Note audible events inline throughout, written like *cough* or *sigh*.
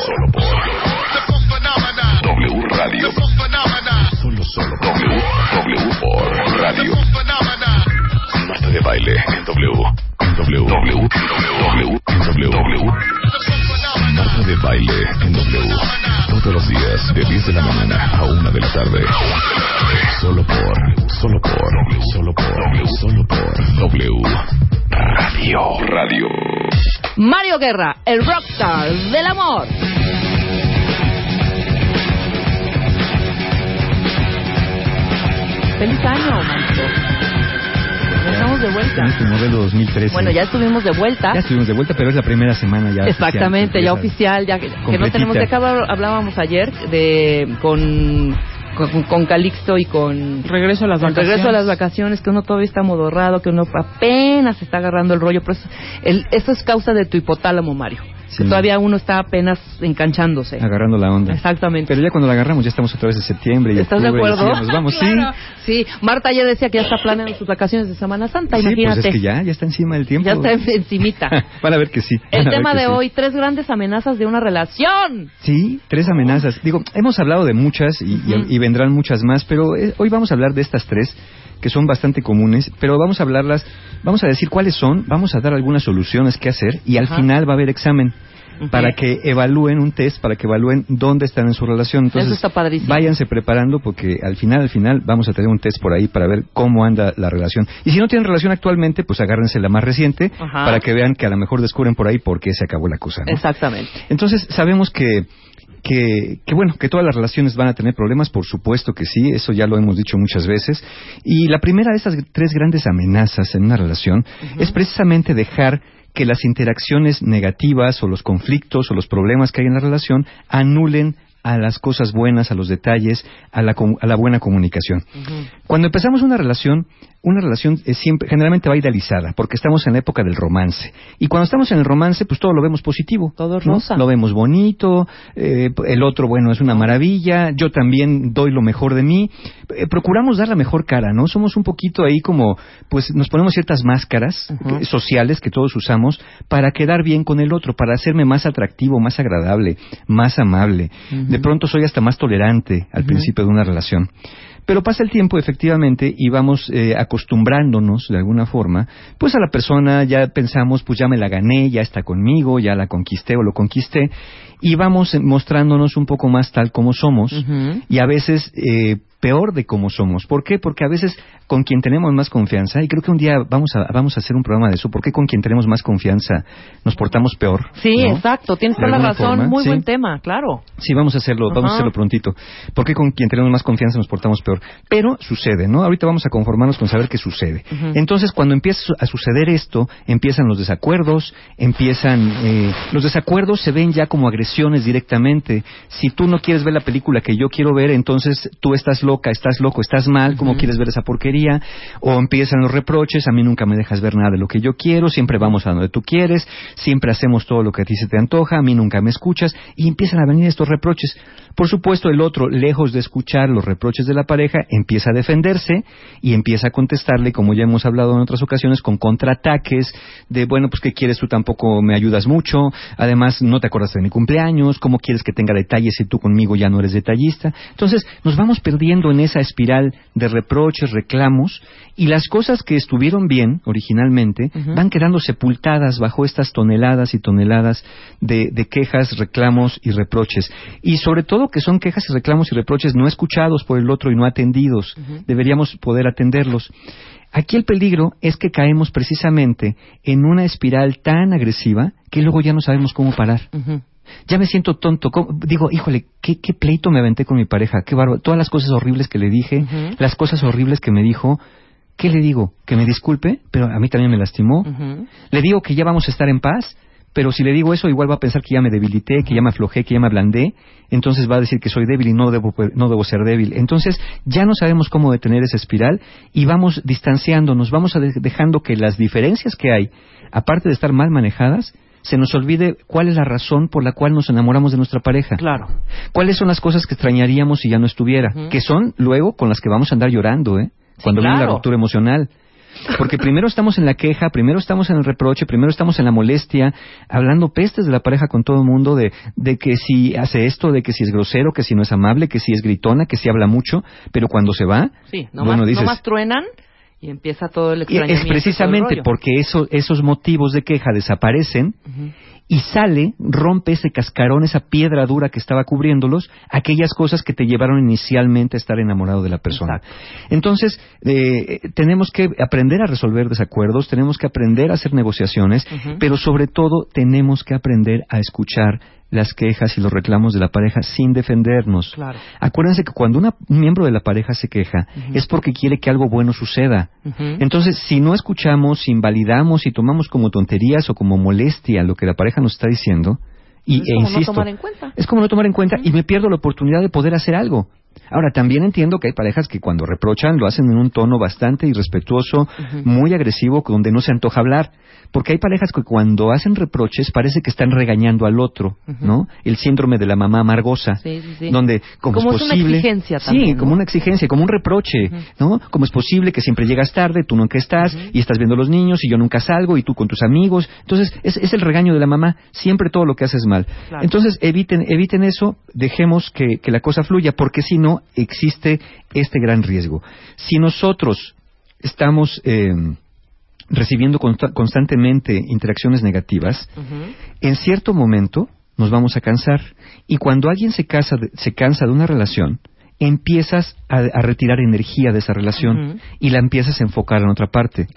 cbp.gov/careers. W Radio. Solo, solo. W, W por Radio. Marta de baile en W. W. W. W. W. W. Marta de baile en W. Todos los días de 10 de la mañana a 1 de la tarde. Solo por, solo por, solo por, solo por W. Radio. Radio. Mario Guerra, el rockstar del amor. Feliz año, Mancho. Ya estamos de vuelta. En este modelo 2013. Bueno, ya estuvimos de vuelta. Ya estuvimos de vuelta, pero es la primera semana ya. Exactamente, oficial, ya oficial, ya que, que no tenemos de hablar- hablábamos ayer de con con, con Calixto y con Regreso a las vacaciones. regreso a las vacaciones, que uno todavía está modorrado, que uno apenas está agarrando el rollo, pero eso, el- eso es causa de tu hipotálamo, Mario. Sí. Que todavía uno está apenas enganchándose. Agarrando la onda. Exactamente. Pero ya cuando la agarramos ya estamos otra vez en septiembre y ¿Estás de acuerdo? ya nos vamos, Claro. Sí, Marta ayer decía que ya está planeando sus vacaciones de Semana Santa, sí. Sí, imagínate. pues es que ya, ya está encima del tiempo. Ya está en- encimita. *laughs* Van a ver que sí. El tema de sí. hoy, tres grandes amenazas de una relación. Sí, tres amenazas. Digo, hemos hablado de muchas y, y- y vendrán muchas más, pero eh, hoy vamos a hablar de estas tres que son bastante comunes, pero vamos a hablarlas, vamos a decir cuáles son, vamos a dar algunas soluciones que hacer y al Ajá. final va a haber examen para que evalúen un test, para que evalúen dónde están en su relación. Entonces, Eso está padrísimo. váyanse preparando porque al final, al final, vamos a tener un test por ahí para ver cómo anda la relación. Y si no tienen relación actualmente, pues agárrense la más reciente Ajá. para que vean que a lo mejor descubren por ahí por qué se acabó la cosa. ¿no? Exactamente. Entonces, sabemos que, que, que, bueno, que todas las relaciones van a tener problemas, por supuesto que sí, eso ya lo hemos dicho muchas veces. Y la primera de esas tres grandes amenazas en una relación es precisamente dejar que las interacciones negativas o los conflictos o los problemas que hay en la relación anulen a las cosas buenas, a los detalles, a la, a la buena comunicación. Cuando empezamos una relación, una relación es siempre, generalmente va idealizada, porque estamos en la época del romance. Y cuando estamos en el romance, pues todo lo vemos positivo. Todo es ¿no? rosa. Lo vemos bonito, eh, el otro, bueno, es una maravilla, yo también doy lo mejor de mí. Eh, procuramos dar la mejor cara, ¿no? Somos un poquito ahí como, pues nos ponemos ciertas máscaras sociales que todos usamos para quedar bien con el otro, para hacerme más atractivo, más agradable, más amable. De pronto soy hasta más tolerante al principio de una relación. Pero pasa el tiempo, efectivamente, y vamos eh, acostumbrándonos de alguna forma, pues a la persona ya pensamos, pues ya me la gané, ya está conmigo, ya la conquisté o lo conquisté, y vamos mostrándonos un poco más tal como somos, y a veces eh, peor de cómo somos. ¿Por qué? Porque a veces con quien tenemos más confianza, y creo que un día vamos a, vamos a hacer un programa de eso, ¿por qué con quien tenemos más confianza nos portamos peor? Sí, ¿no? exacto. Tienes toda la razón. forma, Muy sí. buen tema, claro. Sí, vamos a hacerlo, vamos a hacerlo prontito. Porque con quien tenemos más confianza nos portamos peor. Pero sucede, ¿no? Ahorita vamos a conformarnos con saber qué sucede. Entonces, cuando empieza a suceder esto, empiezan los desacuerdos, empiezan... eh, los desacuerdos se ven ya como agresiones directamente. Si tú no quieres ver la película que yo quiero ver, entonces tú estás loca, estás loco, estás mal, ¿cómo quieres ver esa porquería? O empiezan los reproches, a mí nunca me dejas ver nada de lo que yo quiero, siempre vamos a donde tú quieres, siempre hacemos todo lo que a ti se te antoja, a mí nunca me escuchas, y empiezan a venir estos reproches. Por supuesto, el otro, lejos de escuchar los reproches de la pareja, empieza a defenderse y empieza a contestarle, como ya hemos hablado en otras ocasiones, con contraataques de, bueno, pues ¿qué quieres? Tú tampoco me ayudas mucho, además no te acuerdas de mi cumpleaños, ¿cómo quieres que tenga detalles si tú conmigo ya no eres detallista? Entonces, nos vamos perdiendo en esa espiral de reproches, reclamos, y las cosas que estuvieron bien originalmente van quedando sepultadas bajo estas toneladas y toneladas de, de quejas, reclamos y reproches. Y sobre todo que son quejas y reclamos y reproches no escuchados por el otro y no atendidos. Deberíamos poder atenderlos. Aquí el peligro es que caemos precisamente en una espiral tan agresiva que luego ya no sabemos cómo parar. Ujú. Ya me siento tonto. ¿Cómo? Digo, híjole, ¿qué, qué pleito me aventé con mi pareja. Qué bárbaro. Todas las cosas horribles que le dije, las cosas horribles que me dijo. ¿Qué le digo? Que me disculpe, pero a mí también me lastimó. Le digo que ya vamos a estar en paz, pero si le digo eso, igual va a pensar que ya me debilité, que ya me aflojé, que ya me ablandé, entonces va a decir que soy débil y no debo, no debo ser débil. Entonces ya no sabemos cómo detener esa espiral y vamos distanciándonos, vamos dejando que las diferencias que hay, aparte de estar mal manejadas, se nos olvide cuál es la razón por la cual nos enamoramos de nuestra pareja. Claro. ¿Cuáles son las cosas que extrañaríamos si ya no estuviera? Que son luego con las que vamos a andar llorando, ¿eh? Cuando viene la ruptura emocional. Porque primero estamos en la queja, primero estamos en el reproche, primero estamos en la molestia, hablando pestes de la pareja con todo el mundo, de, de que si hace esto, de que si es grosero, que si no es amable, que si es gritona, que si habla mucho, pero cuando se va, sí, bueno, dices, más truenan y empieza todo el extrañamiento. Es precisamente porque esos motivos de queja desaparecen y sale, rompe ese cascarón, esa piedra dura que estaba cubriéndolos, aquellas cosas que te llevaron inicialmente a estar enamorado de la persona. Entonces, eh, tenemos que aprender a resolver desacuerdos, tenemos que aprender a hacer negociaciones, pero sobre todo tenemos que aprender a escuchar las quejas y los reclamos de la pareja sin defendernos. Acuérdense que cuando un miembro de la pareja se queja es porque quiere que algo bueno suceda. Entonces, si no escuchamos, si invalidamos, si tomamos como tonterías o como molestia lo que la pareja nos está diciendo, y, es e como no tomar en cuenta. es como no tomar en cuenta y me pierdo la oportunidad de poder hacer algo. Ahora, también entiendo que hay parejas que cuando reprochan lo hacen en un tono bastante irrespetuoso, muy agresivo, donde no se antoja hablar. Porque hay parejas que cuando hacen reproches parece que están regañando al otro, ¿no? El síndrome de la mamá amargosa, sí, sí, sí. donde como, como es, posible, una exigencia también, sí, como una exigencia, como un reproche, ¿no? Como es posible que siempre llegas tarde, tú nunca estás y estás viendo a los niños y yo nunca salgo y tú con tus amigos, entonces es, es el regaño de la mamá, siempre todo lo que haces mal. Entonces eviten eviten eso, dejemos que, que la cosa fluya, porque si no existe este gran riesgo. Si nosotros estamos eh, recibiendo constantemente interacciones negativas, en cierto momento nos vamos a cansar. Y cuando alguien se, se cansa de una relación, empiezas a, retirar energía de esa relación y la empiezas a enfocar en otra parte.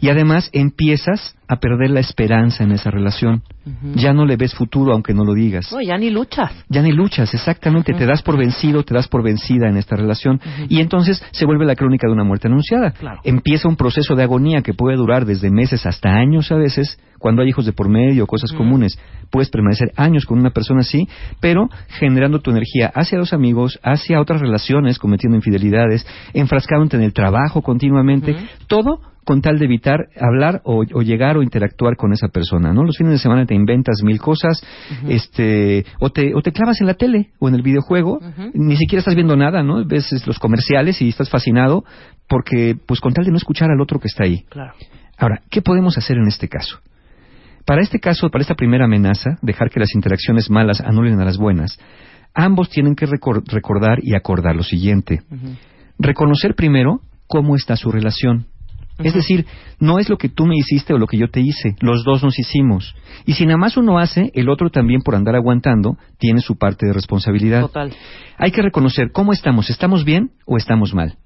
Y además empiezas a perder la esperanza en esa relación. Ya no le ves futuro aunque no lo digas. No, ya ni luchas. Ya ni luchas, exactamente. Te das por vencido, te das por vencida en esta relación. Y entonces se vuelve la crónica de una muerte anunciada. Empieza un proceso de agonía que puede durar desde meses hasta años a veces, cuando hay hijos de por medio, cosas comunes. Puedes permanecer años con una persona así, pero generando tu energía hacia los amigos, hacia otras relaciones, cometiendo infidelidades, enfrascándote en el trabajo continuamente. Todo con tal de evitar hablar o, llegar o interactuar con esa persona, ¿no? Los fines de semana te inventas mil cosas, este, o te, o te clavas en la tele o en el videojuego, ni siquiera estás viendo nada, ¿no? Ves los comerciales y estás fascinado porque, pues con tal de no escuchar al otro que está ahí. Claro. Ahora, ¿qué podemos hacer en este caso? Para este caso, para esta primera amenaza, dejar que las interacciones malas anulen a las buenas, ambos tienen que recordar y acordar lo siguiente. Reconocer primero cómo está su relación es decir, no es lo que tú me hiciste o lo que yo te hice, los dos nos hicimos. Y si nada más uno hace, el otro también por andar aguantando tiene su parte de responsabilidad. Total. Hay que reconocer cómo estamos, ¿estamos bien o estamos mal?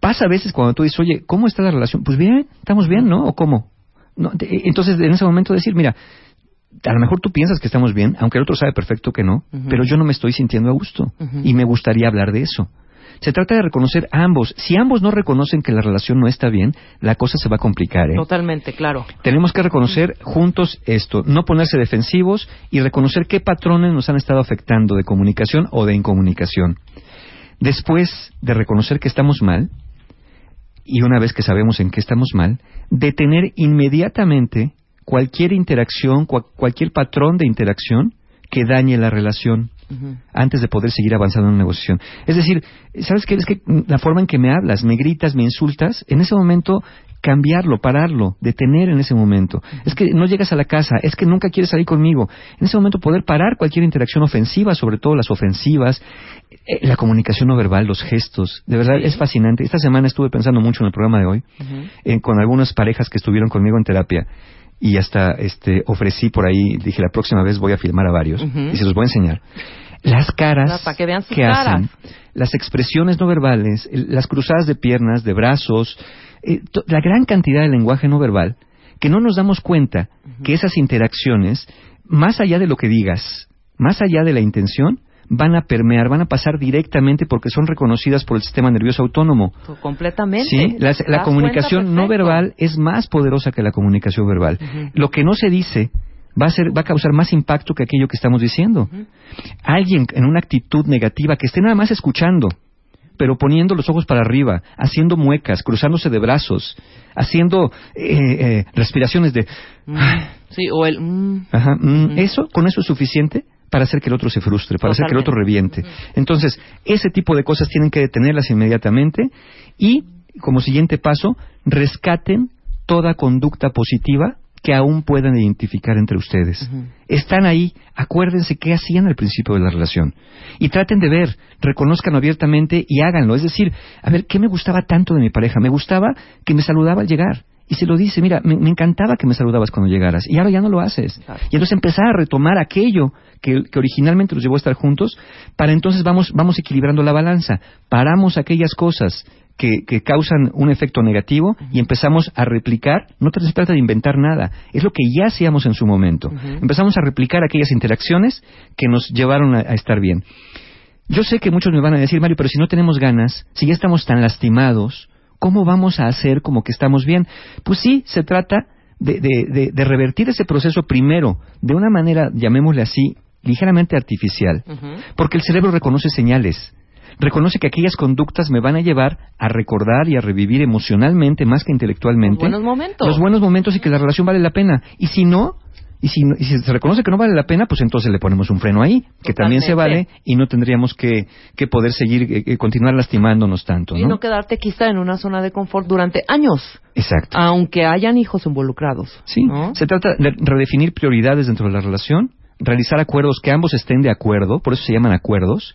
Pasa a veces cuando tú dices, oye, ¿cómo está la relación? Pues bien, estamos bien, ¿no? ¿O cómo? entonces, en ese momento decir, mira, a lo mejor tú piensas que estamos bien, aunque el otro sabe perfecto que no, pero yo no me estoy sintiendo a gusto y me gustaría hablar de eso. Se trata de reconocer a ambos. Si ambos no reconocen que la relación no está bien, la cosa se va a complicar. ¿eh? Totalmente, claro. Tenemos que reconocer juntos esto, no ponerse defensivos y reconocer qué patrones nos han estado afectando de comunicación o de incomunicación. Después de reconocer que estamos mal, y una vez que sabemos en qué estamos mal, detener inmediatamente cualquier interacción, cualquier patrón de interacción que dañe la relación antes de poder seguir avanzando en una negociación. Es decir, ¿sabes qué? Es que la forma en que me hablas, me gritas, me insultas, en ese momento cambiarlo, pararlo, detener en ese momento. Es que no llegas a la casa, es que nunca quieres salir conmigo. En ese momento poder parar cualquier interacción ofensiva, sobre todo las ofensivas, eh, la comunicación no verbal, los gestos. De verdad es fascinante. Esta semana estuve pensando mucho en el programa de hoy, eh, con algunas parejas que estuvieron conmigo en terapia y hasta este ofrecí por ahí, dije la próxima vez voy a filmar a varios y se los voy a enseñar. Las caras que, hacen, las expresiones no verbales, las cruzadas de piernas, de brazos, eh, la gran cantidad de lenguaje no verbal, que no nos damos cuenta que esas interacciones, más allá de lo que digas, más allá de la intención, van a permear, van a pasar directamente porque son reconocidas por el sistema nervioso autónomo. Completamente. Sí, la, comunicación no verbal es más poderosa que la comunicación verbal. Lo que no se dice va a ser, va a causar más impacto que aquello que estamos diciendo. Alguien en una actitud negativa que esté nada más escuchando, pero poniendo los ojos para arriba, haciendo muecas, cruzándose de brazos, haciendo eh, eh, respiraciones de... Mm. Sí, o el... mm. Ajá, mm, Eso, con eso es suficiente para hacer que el otro se frustre, para hacer que el otro reviente. Entonces, ese tipo de cosas tienen que detenerlas inmediatamente y, como siguiente paso, rescaten toda conducta positiva que aún puedan identificar entre ustedes. Están ahí, acuérdense qué hacían al principio de la relación. Y traten de ver, reconozcan abiertamente y háganlo. Es decir, a ver, ¿qué me gustaba tanto de mi pareja? Me gustaba que me saludaba al llegar. Y se lo dice, mira, me, me encantaba que me saludabas cuando llegaras. Y ahora ya no lo haces. Y entonces empezar a retomar aquello que, que originalmente los llevó a estar juntos, para entonces vamos, vamos equilibrando la balanza. Paramos aquellas cosas que, que causan un efecto negativo y empezamos a replicar, no se trata de inventar nada, es lo que ya hacíamos en su momento. Empezamos a replicar aquellas interacciones que nos llevaron a, a estar bien. Yo sé que muchos me van a decir, Mario, pero si no tenemos ganas, si ya estamos tan lastimados, ¿cómo vamos a hacer como que estamos bien? Pues sí, se trata de, de, de, de revertir ese proceso primero, de una manera, llamémosle así, ligeramente artificial, porque el cerebro reconoce señales reconoce que aquellas conductas me van a llevar a recordar y a revivir emocionalmente más que intelectualmente Los buenos momentos. los buenos momentos y que la relación vale la pena. Y si no, y si, y si se reconoce que no vale la pena, pues entonces le ponemos un freno ahí, que también se vale y no tendríamos que, que poder seguir, eh, eh, continuar lastimándonos tanto, Y ¿no? no quedarte quizá en una zona de confort durante años, Exacto. aunque hayan hijos involucrados. Sí, ¿no? se trata de redefinir prioridades dentro de la relación, realizar acuerdos que ambos estén de acuerdo, por eso se llaman acuerdos,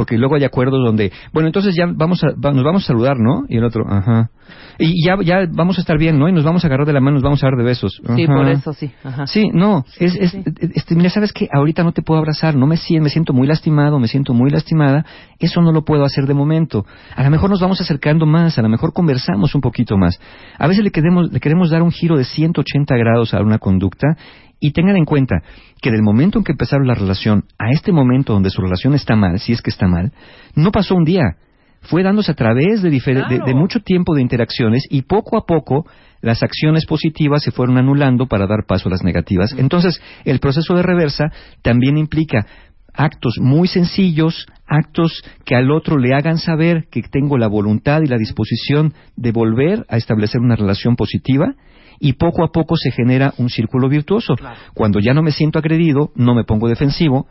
porque luego hay acuerdos donde, bueno, entonces ya vamos a, va- nos vamos a saludar, ¿no? Y el otro, ajá. Y ya, ya vamos a estar bien, ¿no? Y nos vamos a agarrar de la mano, nos vamos a dar de besos. Sí, por eso sí. Ajá. Sí, no, es, es- sí. este, mira, sabes que ahorita no te puedo abrazar, no me siento, me siento muy lastimado, me siento muy lastimada, eso no lo puedo hacer de momento. A lo mejor nos vamos acercando más, a lo mejor conversamos un poquito más. A veces le queremos, le queremos dar un giro de 180 grados a una conducta y tengan en cuenta que del momento en que empezaron la relación a este momento donde su relación está mal, si es que está mal, no pasó un día. Fue dándose a través de, de mucho tiempo de interacciones y poco a poco las acciones positivas se fueron anulando para dar paso a las negativas. Entonces, el proceso de reversa también implica actos muy sencillos, actos que al otro le hagan saber que tengo la voluntad y la disposición de volver a establecer una relación positiva y poco a poco se genera un círculo virtuoso. Cuando ya no me siento agredido, no me pongo defensivo,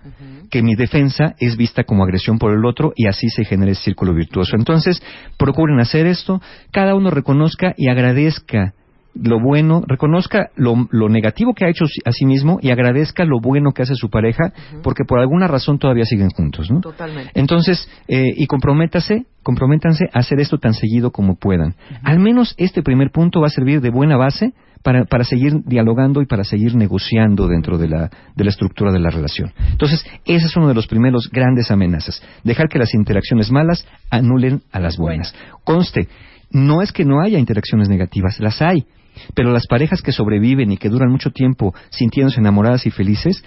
que mi defensa es vista como agresión por el otro y así se genera el círculo virtuoso. Entonces, procuren hacer esto, cada uno reconozca y agradezca lo bueno, reconozca lo, lo negativo que ha hecho a sí mismo y agradezca lo bueno que hace su pareja, porque por alguna razón todavía siguen juntos, ¿no? Totalmente. Entonces, eh, y comprométase, comprométanse a hacer esto tan seguido como puedan. Al menos este primer punto va a servir de buena base para, para seguir dialogando y para seguir negociando dentro de la, de la estructura de la relación. Entonces, ese es uno de los primeros grandes amenazas. Dejar que las interacciones malas anulen a las buenas. Conste, no es que no haya interacciones negativas, las hay. Pero las parejas que sobreviven y que duran mucho tiempo sintiéndose enamoradas y felices,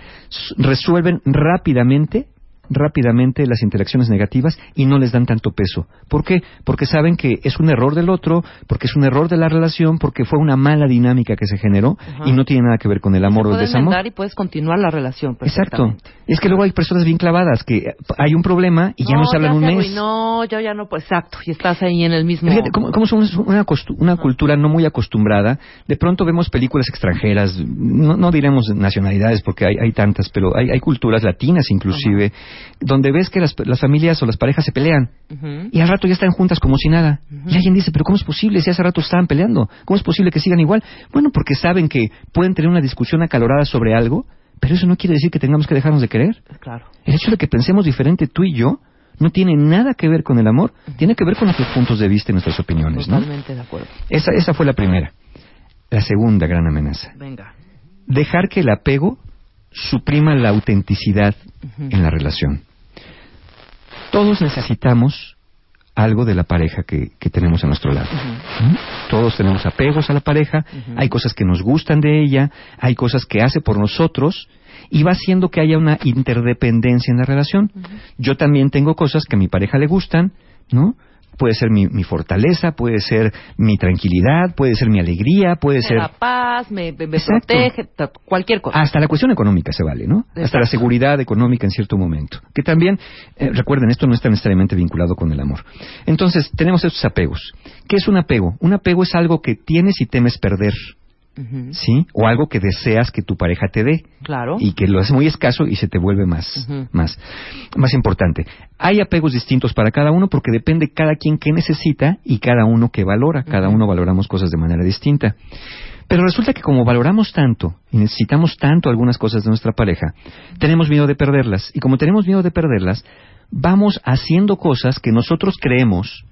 resuelven rápidamente rápidamente las interacciones negativas y no les dan tanto peso. ¿Por qué? Porque saben que es un error del otro, porque es un error de la relación, porque fue una mala dinámica que se generó y no tiene nada que ver con el amor Se o el desamor. y puedes continuar la relación Exacto. Es que luego hay personas bien clavadas que eh, hay un problema y ya no se hablan un mes. arruinó, yo ya no, pues exacto, y estás ahí en el mismo... Fíjate, ¿cómo, cómo somos una, una cultura no muy acostumbrada? De pronto vemos películas extranjeras, no, no diremos nacionalidades porque hay, hay tantas, pero hay, hay culturas latinas inclusive, donde ves que las, las familias o las parejas se pelean y al rato ya están juntas como si nada. Y alguien dice, pero ¿cómo es posible si hace rato estaban peleando? ¿Cómo es posible que sigan igual? Bueno, porque saben que pueden tener una discusión acalorada sobre algo, pero eso no quiere decir que tengamos que dejarnos de querer. Claro. El hecho de que pensemos diferente tú y yo no tiene nada que ver con el amor, tiene que ver con nuestros puntos de vista y nuestras opiniones, ¿no? Totalmente de acuerdo. Esa, esa fue la primera. La segunda gran amenaza. Venga. Dejar que el apego suprima la autenticidad en la relación. Todos necesitamos algo de la pareja que, que tenemos a nuestro lado. ¿Mm? Todos tenemos apegos a la pareja, hay cosas que nos gustan de ella, hay cosas que hace por nosotros y va haciendo que haya una interdependencia en la relación. Yo también tengo cosas que a mi pareja le gustan, ¿no? Puede ser mi, mi fortaleza, puede ser mi tranquilidad, puede ser mi alegría, puede Me ser... da paz, me, protege, cualquier cosa. Hasta la cuestión económica se vale, ¿no? Hasta la seguridad económica en cierto momento. Que también, eh, recuerden, esto no está necesariamente vinculado con el amor. Entonces, tenemos estos apegos. ¿Qué es un apego? Un apego es algo que tienes y temes perder, ¿sí? O algo que deseas que tu pareja te dé Claro. y que lo hace muy escaso y se te vuelve más, más, más importante. Hay apegos distintos para cada uno porque depende cada quien qué necesita y cada uno qué valora. Cada uno valoramos cosas de manera distinta. Pero resulta que como valoramos tanto y necesitamos tanto algunas cosas de nuestra pareja, tenemos miedo de perderlas. Y como tenemos miedo de perderlas, vamos haciendo cosas que nosotros creemos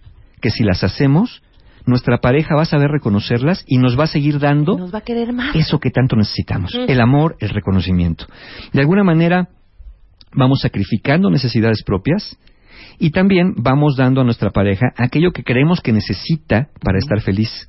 que si las hacemos, nuestra pareja va a saber reconocerlas y nos va a seguir dando Nos va a querer más. eso que tanto necesitamos, Mm. el amor, el reconocimiento. De alguna manera vamos sacrificando necesidades propias y también vamos dando a nuestra pareja aquello que creemos que necesita para estar feliz.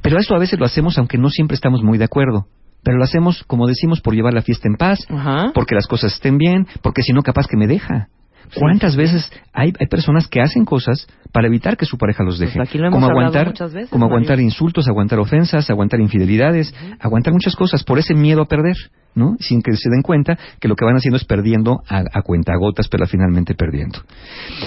Pero esto a veces lo hacemos aunque no siempre estamos muy de acuerdo. Pero lo hacemos, como decimos, por llevar la fiesta en paz, Ajá. porque las cosas estén bien, porque si no, capaz que me deja. ¿Cuántas veces hay, hay personas que hacen cosas para evitar que su pareja los deje? Pues aquí lo hemos como aguantar, muchas veces, como Mario. aguantar insultos, aguantar ofensas, aguantar infidelidades, aguantar muchas cosas por ese miedo a perder, ¿no? Sin que se den cuenta que lo que van haciendo es perdiendo a, a cuentagotas, pero finalmente perdiendo.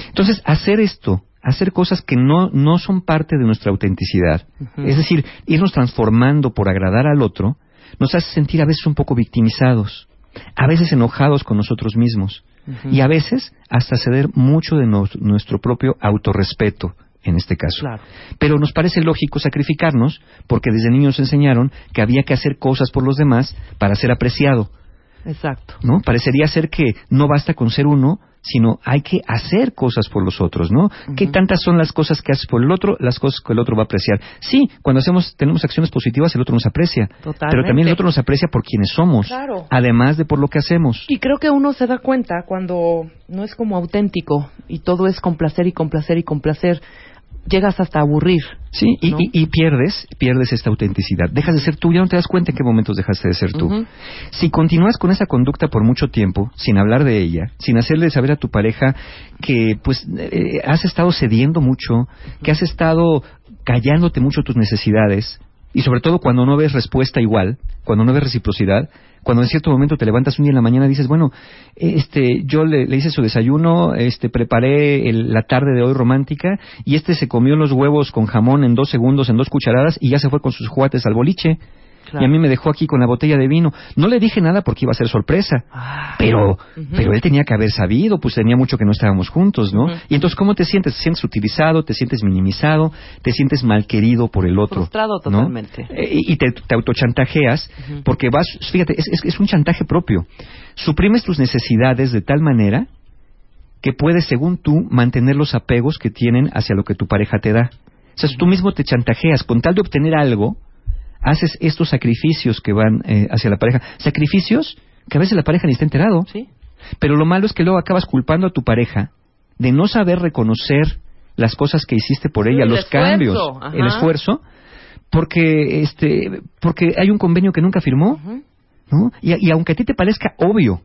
Entonces, hacer esto, hacer cosas que no, no son parte de nuestra autenticidad, es decir, irnos transformando por agradar al otro, nos hace sentir a veces un poco victimizados, a veces enojados con nosotros mismos Y a veces hasta ceder mucho de nuestro propio autorrespeto en este caso. Claro. Pero nos parece lógico sacrificarnos porque desde niños nos enseñaron que había que hacer cosas por los demás para ser apreciado, Exacto. ¿no? Parecería ser que no basta con ser uno, sino hay que hacer cosas por los otros, ¿no? ¿Qué tantas son las cosas que haces por el otro, las cosas que el otro va a apreciar? Sí, cuando hacemos, tenemos acciones positivas, el otro nos aprecia. Totalmente. Pero también el otro nos aprecia por quienes somos, Claro. además de por lo que hacemos. Y creo que uno se da cuenta cuando no es como auténtico y todo es complacer y complacer y complacer. Llegas hasta a aburrir. Sí, y, ¿no? y- y pierdes, pierdes esta autenticidad. Dejas de ser tú, ya no te das cuenta en qué momentos dejaste de ser tú. Si continúas con esa conducta por mucho tiempo, sin hablar de ella, sin hacerle saber a tu pareja que pues eh, has estado cediendo mucho, que has estado callándote mucho tus necesidades, y sobre todo cuando no ves respuesta igual, cuando no ves reciprocidad, cuando en cierto momento te levantas un día en la mañana y dices, bueno, este, yo le, hice su desayuno, este, preparé el- la tarde de hoy romántica, y este se comió los huevos con jamón en dos segundos, en dos cucharadas, y ya se fue con sus juguetes al boliche. Claro. Y a mí me dejó aquí con la botella de vino. No le dije nada porque iba a ser sorpresa. Ah. Pero, pero él tenía que haber sabido, pues tenía mucho que no estábamos juntos, ¿no? Y entonces, ¿cómo te sientes? ¿Te sientes utilizado? ¿Te sientes minimizado? ¿Te sientes mal querido por el otro? Frustrado totalmente. Eh, Y, y te, te autochantajeas porque vas, fíjate, es, es- es un chantaje propio. Suprimes tus necesidades de tal manera que puedes, según tú, mantener los apegos que tienen hacia lo que tu pareja te da. O sea, tú mismo te chantajeas con tal de obtener algo, haces estos sacrificios que van eh, hacia la pareja. Sacrificios que a veces la pareja ni está enterado. Sí. Pero lo malo es que luego acabas culpando a tu pareja de no saber reconocer las cosas que hiciste por ella, el los esfuerzo, cambios, ajá. el esfuerzo, porque este, porque hay un convenio que nunca firmó. ¿no? Y, y aunque a ti te parezca obvio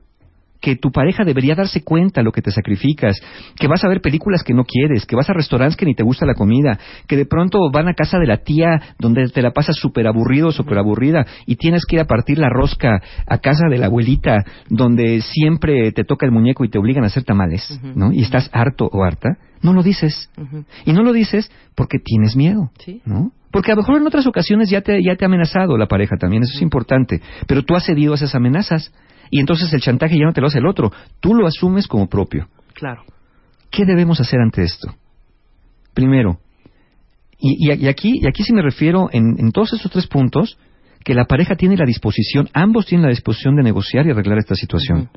que tu pareja debería darse cuenta lo que te sacrificas, que vas a ver películas que no quieres, que vas a restaurantes que ni te gusta la comida, que de pronto van a casa de la tía donde te la pasas súper aburrido, súper aburrida, y tienes que ir a partir la rosca a casa de la abuelita donde siempre te toca el muñeco y te obligan a hacer tamales. ¿no? Y estás harto o harta, no lo dices. Y no lo dices porque tienes miedo, Sí. ¿no? Porque a lo mejor en otras ocasiones ya te, ya te ha amenazado la pareja también, eso es importante, pero tú has cedido a esas amenazas y entonces el chantaje ya no te lo hace el otro, tú lo asumes como propio. Claro. ¿Qué debemos hacer ante esto? Primero, y, y- y aquí, y aquí sí me refiero en, en todos estos tres puntos, que la pareja tiene la disposición, ambos tienen la disposición de negociar y arreglar esta situación.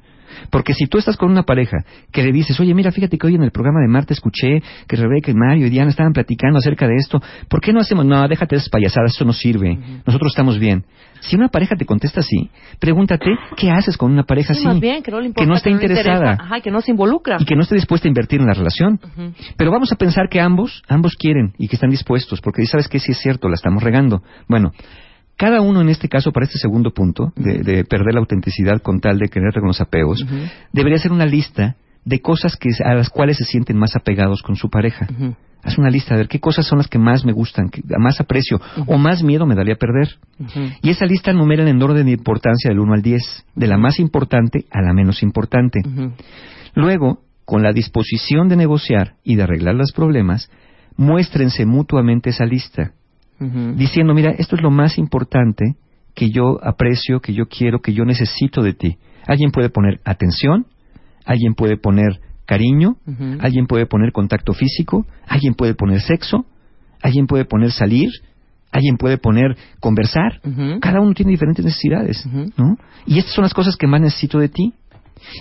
Porque si tú estás con una pareja que le dices, oye, mira, fíjate que hoy en el programa de Marta escuché que Rebeca y Mario y Diana estaban platicando acerca de esto, ¿por qué no hacemos? No, déjate de esas payasadas, eso no sirve, nosotros estamos bien. Si una pareja te contesta así, pregúntate, ¿qué haces con una pareja Sí, así? más bien, que no le importa. que no está interesada interesa. Ajá, que no se involucra. y que no esté dispuesta a invertir en la relación. Pero vamos a pensar que ambos, ambos quieren y que están dispuestos, porque sabes que sí es cierto, la estamos regando. Bueno, cada uno en este caso, para este segundo punto, de, de perder la autenticidad con tal de quererte con los apegos, debería hacer una lista de cosas que, a las cuales se sienten más apegados con su pareja. Haz una lista de ver qué cosas son las que más me gustan, que más aprecio o más miedo me daría perder. Y esa lista numera en orden de importancia del 1 al 10, de la más importante a la menos importante. Luego, con la disposición de negociar y de arreglar los problemas, muéstrense mutuamente esa lista, Diciendo, mira, esto es lo más importante que yo aprecio, que yo quiero, que yo necesito de ti. Alguien puede poner atención, alguien puede poner cariño, alguien puede poner contacto físico, alguien puede poner sexo, alguien puede poner salir, alguien puede poner conversar. Cada uno tiene diferentes necesidades. ¿no? Y estas son las cosas que más necesito de ti.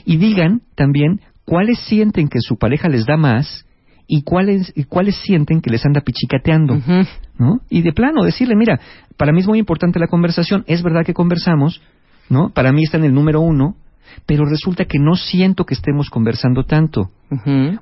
Y digan también cuáles sienten que su pareja les da más y cuáles, y cuáles sienten que les anda pichicateando. ¿no? Y de plano decirle, mira, para mí es muy importante la conversación, es verdad que conversamos, ¿no? Para mí está en el número uno, pero resulta que no siento que estemos conversando tanto.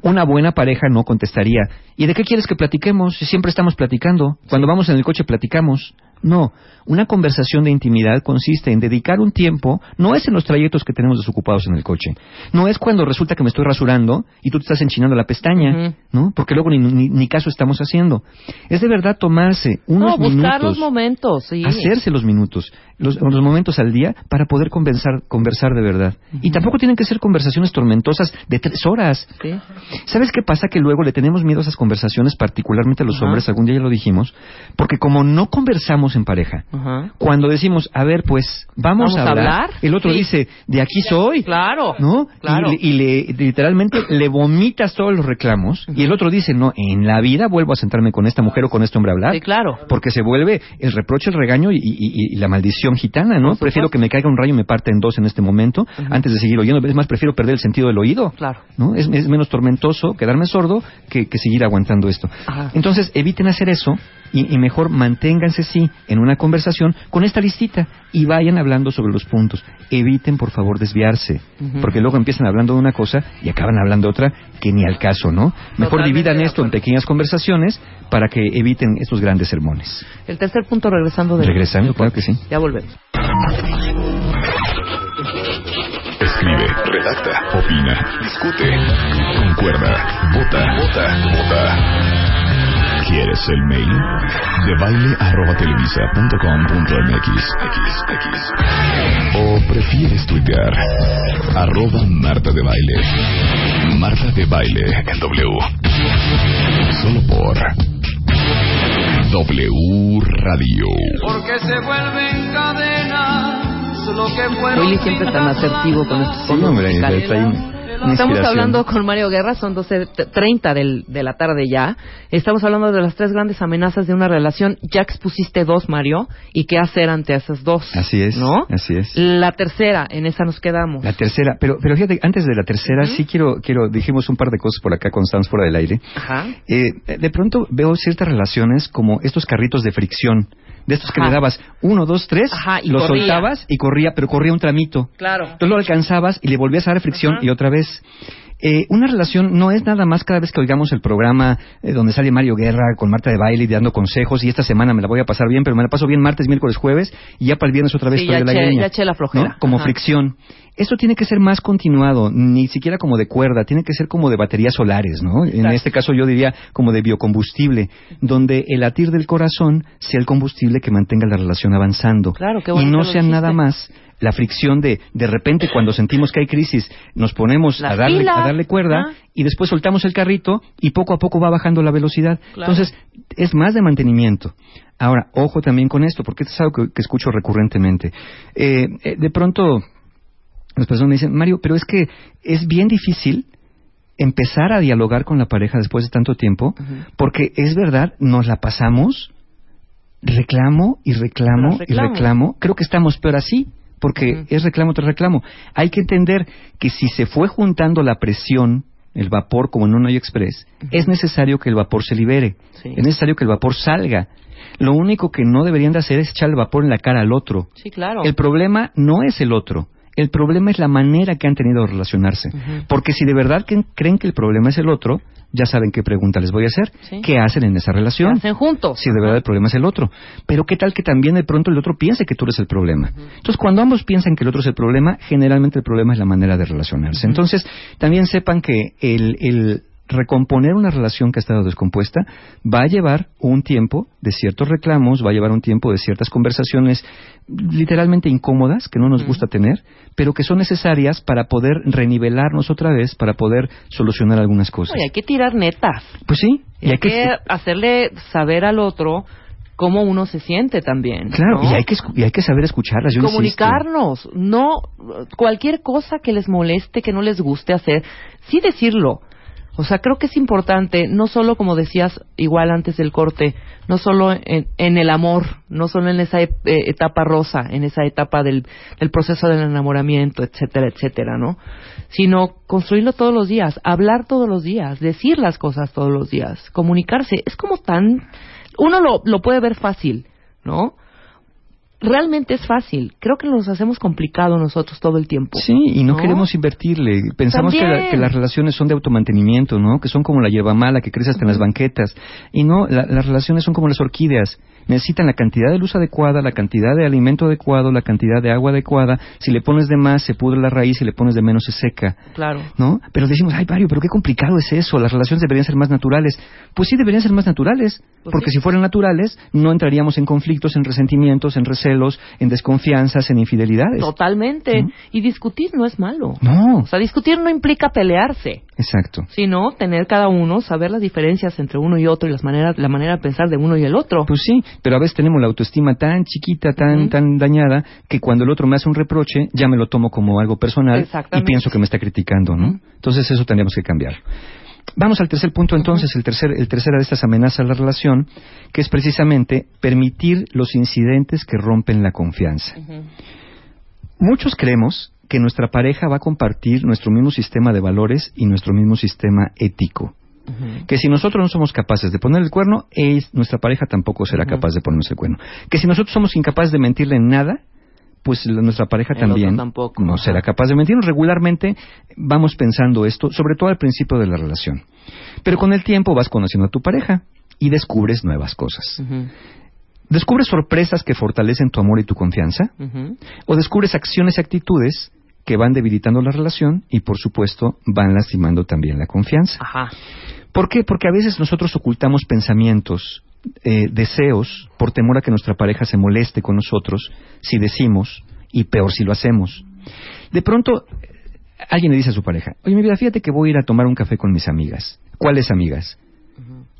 Una buena pareja no contestaría, ¿y de qué quieres que platiquemos? Si siempre estamos platicando, cuando vamos en el coche platicamos. No, una conversación de intimidad consiste en dedicar un tiempo, no es en los trayectos que tenemos desocupados en el coche, no es cuando resulta que me estoy rasurando y tú te estás enchinando la pestaña. ¿no? Porque luego ni, ni- ni caso estamos haciendo. Es de verdad tomarse unos No, buscar minutos, los momentos, sí. hacerse los minutos, los, los momentos al día para poder conversar, conversar de verdad. Y tampoco tienen que ser conversaciones tormentosas de tres horas. ¿Sabes qué pasa? Que luego le tenemos miedo a esas conversaciones, particularmente a los hombres, algún día ya lo dijimos, porque como no conversamos en pareja, cuando decimos, a ver, pues vamos, ¿Vamos a hablar, hablar? el otro Sí. dice, de aquí soy. Claro. ¿No? Claro. Y, le, y le- literalmente le vomitas todos los reclamos y el otro dice, no, en la vida vuelvo a sentarme con esta mujer o con este hombre a hablar. Sí, claro. Porque se vuelve el reproche, el regaño y, y- y la maldición gitana, ¿no? Prefiero que me caiga un rayo y me parte en dos en este momento antes de seguir oyendo. Es más, prefiero perder el sentido del oído. Claro. ¿no? Es, es menos tormentoso quedarme sordo que, que seguir aguantando esto. Ajá. Entonces, eviten hacer eso y, y mejor manténganse, sí, en una conversación con esta listita y vayan hablando sobre los puntos. Eviten, por favor, desviarse, porque luego empiezan hablando de una cosa y acaban hablando de otra que ni al caso, ¿no? Mejor Totalmente dividan esto en pequeñas conversaciones para que eviten estos grandes sermones. El tercer punto regresando de Regresando, claro que sí. Ya volvemos. Escribe, redacta, opina, discute, concuerda, vota, vota, vota. ¿Quieres el mail? De baile arroba televisa punto com punto MX. ¿O prefieres tuitear? Arroba Marta de Baile. Marta de Baile en W. Solo por W Radio. porque se vuelven cadenas Willy siempre tan asertivo con estos Sí, hombre, Estamos hablando con Mario Guerra, son 12.30 del, de la tarde ya. Estamos hablando de las tres grandes amenazas de una relación. Ya expusiste dos, Mario, y qué hacer ante esas dos. Así es, ¿No? así es. La tercera, en esa nos quedamos. La tercera, pero, pero fíjate, antes de la tercera, sí quiero, quiero, dijimos un par de cosas por acá cuando estábamos fuera del aire. Ajá. Eh, de pronto veo ciertas relaciones como estos carritos de fricción, de estos que Ajá. le dabas uno, dos, tres, Ajá, y lo corría. soltabas y corría, pero corría un tramito. Claro. Entonces lo alcanzabas y le volvías a dar fricción Ajá. y otra vez. Eh, una relación no es nada más cada vez que oigamos el programa eh, donde sale Mario Guerra con Marta de Baile y dando consejos y esta semana me la voy a pasar bien, pero me la paso bien martes, miércoles, jueves y ya para el viernes otra vez Sí, ya la greña, ya eché la flojera. ¿no? Como Ajá. fricción. Esto tiene que ser más continuado, ni siquiera como de cuerda, tiene que ser como de baterías solares, ¿no? En Exacto. este caso yo diría como de biocombustible, donde el latir del corazón sea el combustible que mantenga la relación avanzando. Claro, qué y bonito no lo sea dijiste. nada más la fricción de de repente cuando sentimos que hay crisis nos ponemos Las a darle, pilas, a darle cuerda y después soltamos el carrito y poco a poco va bajando la velocidad. Claro. Entonces es más de mantenimiento. Ahora, ojo también con esto, porque esto es algo que, que escucho recurrentemente. Eh, eh, de pronto las personas me dicen, Mario, pero es que es bien difícil empezar a dialogar con la pareja después de tanto tiempo, porque es verdad, nos la pasamos reclamo y reclamo Tras y reclamo. reclamo. Creo que estamos peor así, porque es reclamo tras reclamo. Hay que entender que si se fue juntando la presión, el vapor como en un hoyo express, es necesario que el vapor se libere, Sí. es necesario que el vapor salga. Lo único que no deberían de hacer es echar el vapor en la cara al otro. Sí, claro. El problema no es el otro. El problema es la manera que han tenido de relacionarse. Porque si de verdad que- creen que el problema es el otro, ya saben qué pregunta les voy a hacer, Sí. qué hacen en esa ¿Qué relación. hacen juntos? Si de verdad el problema es el otro. Pero qué tal que también de pronto el otro piense que tú eres el problema. Entonces, cuando ambos piensan que el otro es el problema, generalmente el problema es la manera de relacionarse. Entonces, también sepan que el, el recomponer una relación que ha estado descompuesta va a llevar un tiempo de ciertos reclamos, va a llevar un tiempo de ciertas conversaciones literalmente incómodas que no nos gusta tener, pero que son necesarias para poder renivelarnos otra vez, para poder solucionar algunas cosas. Oye, hay que tirar netas. Pues sí, Y hay que hacerle saber al otro cómo uno se siente también. Claro, ¿no? y hay que, y hay que saber escucharlas. Yo insisto. comunicarnos, no cualquier cosa que les moleste, que no les guste hacer, sí decirlo. O sea, creo que es importante, no solo como decías igual antes del corte, no solo en, en el amor, no solo en esa eh, etapa rosa, en esa etapa del, del proceso del enamoramiento, etcétera, etcétera, ¿no? Sino construirlo todos los días, hablar todos los días, decir las cosas todos los días, comunicarse. Es como tan... Uno lo, lo puede ver fácil, ¿no? Realmente es fácil. Creo que nos hacemos complicado nosotros todo el tiempo. Sí, y no, ¿No? queremos invertirle. Pensamos que, la- que las relaciones son de automantenimiento, ¿no? Que son como la hierba mala que crece hasta en las banquetas. Y no, la- las relaciones son como las orquídeas. Necesitan la cantidad de luz adecuada, la cantidad de alimento adecuado, la cantidad de agua adecuada. Si le pones de más, se pudre la raíz. Si le pones de menos, se seca. Claro. ¿No? Pero decimos, ay, Mario, pero qué complicado es eso. Las relaciones deberían ser más naturales. Pues sí, deberían ser más naturales. Pues porque sí. si fueran naturales, no entraríamos en conflictos, en resentimientos, en recelos, en desconfianzas, en infidelidades. Totalmente. Y discutir no es malo. No, O sea, discutir no implica pelearse, exacto. sino tener cada uno, saber las diferencias entre uno y otro y las maneras, la manera de pensar de uno y el otro. Pues sí, pero a veces tenemos la autoestima tan chiquita, tan, tan dañada, que cuando el otro me hace un reproche, ya me lo tomo como algo personal y pienso que me está criticando, ¿no? Entonces eso tendríamos que cambiar. Vamos al tercer punto entonces, el tercer, el tercera de estas amenazas a la relación, que es precisamente permitir los incidentes que rompen la confianza. Muchos creemos que nuestra pareja va a compartir nuestro mismo sistema de valores y nuestro mismo sistema ético. Que si nosotros no somos capaces de poner el cuerno, es- nuestra pareja tampoco será capaz de ponernos el cuerno. Que si nosotros somos incapaces de mentirle en nada, pues la- nuestra pareja El también tampoco, no será capaz de mentirnos. Regularmente vamos pensando esto, sobre todo al principio de la relación. Pero con el tiempo vas conociendo a tu pareja y descubres nuevas cosas. Descubres sorpresas que fortalecen tu amor y tu confianza, o descubres acciones y actitudes que van debilitando la relación y, por supuesto, van lastimando también la confianza. Ajá. ¿Por qué? Porque a veces nosotros ocultamos pensamientos, eh, deseos, por temor a que nuestra pareja se moleste con nosotros si decimos, y peor si lo hacemos. De pronto, alguien le dice a su pareja, oye, mi vida, fíjate que voy a ir a tomar un café con mis amigas. ¿Cuáles amigas?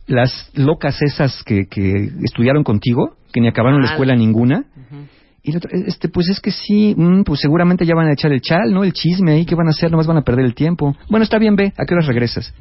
Las locas esas que, que estudiaron contigo, que ni acabaron la Mal. escuela ninguna. Ujú. Y la otra, este, pues es que sí, mm, pues seguramente ya van a echar el chal, ¿no? El chisme ahí, ¿qué van a hacer? Nomás van a perder el tiempo. Bueno, está bien, ve, ¿a qué horas regresas?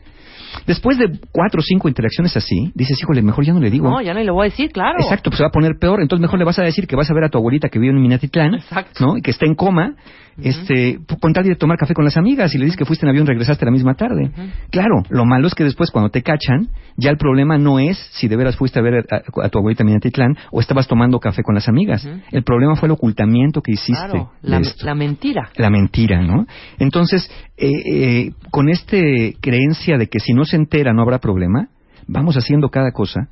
Después de cuatro o cinco interacciones así, dices, híjole, mejor ya no le digo. No, ya no le voy a decir, claro. Exacto, pues se va a poner peor. Entonces mejor le vas a decir que vas a ver a tu abuelita que vive en Minatitlán, Exacto. ¿no? Y que está en coma, este, con tal de tomar café con las amigas y le dices que fuiste en avión regresaste la misma tarde. Claro, lo malo es que después cuando te cachan, ya el problema no es si de veras fuiste a ver a, a tu abuelita Minatitlán o estabas tomando café con las amigas. El problema fue el ocultamiento que hiciste Claro, la, mentira. la mentira, ¿no? Entonces, eh, eh, con este creencia de que si no se entera no habrá problema, vamos haciendo cada cosa.